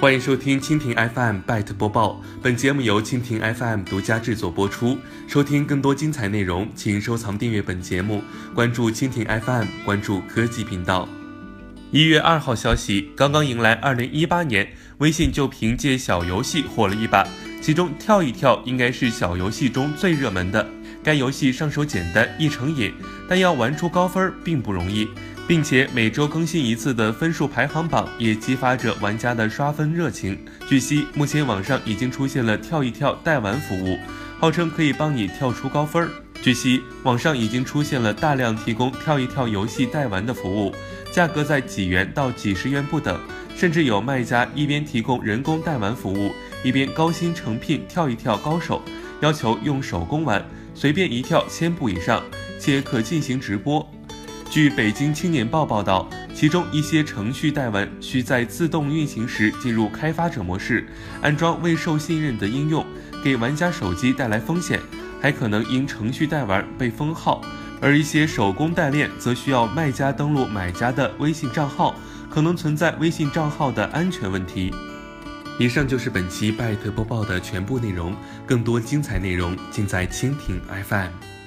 欢迎收听蜻蜓 FM Byte 播报，本节目由蜻蜓 FM 独家制作播出。收听更多精彩内容，请收藏订阅本节目，关注蜻蜓 FM，关注科技频道。一月二号消息，刚刚迎来二零一八年，微信就凭借小游戏火了一把，其中跳一跳应该是小游戏中最热门的。该游戏上手简单易成瘾，但要玩出高分并不容易。并且每周更新一次的分数排行榜也激发着玩家的刷分热情。据悉，目前网上已经出现了跳一跳代玩服务，号称可以帮你跳出高分。据悉，网上已经出现了大量提供跳一跳游戏代玩的服务，价格在几元到几十元不等，甚至有卖家一边提供人工代玩服务，一边高薪诚聘跳一跳高手，要求用手工玩，随便一跳千步以上，且可进行直播。据北京青年报报道，其中一些程序代玩需在自动运行时进入开发者模式，安装未受信任的应用，给玩家手机带来风险，还可能因程序代玩被封号；而一些手工代练则需要卖家登录买家的微信账号，可能存在微信账号的安全问题。以上就是本期拜特播报的全部内容，更多精彩内容尽在蜻蜓 FM。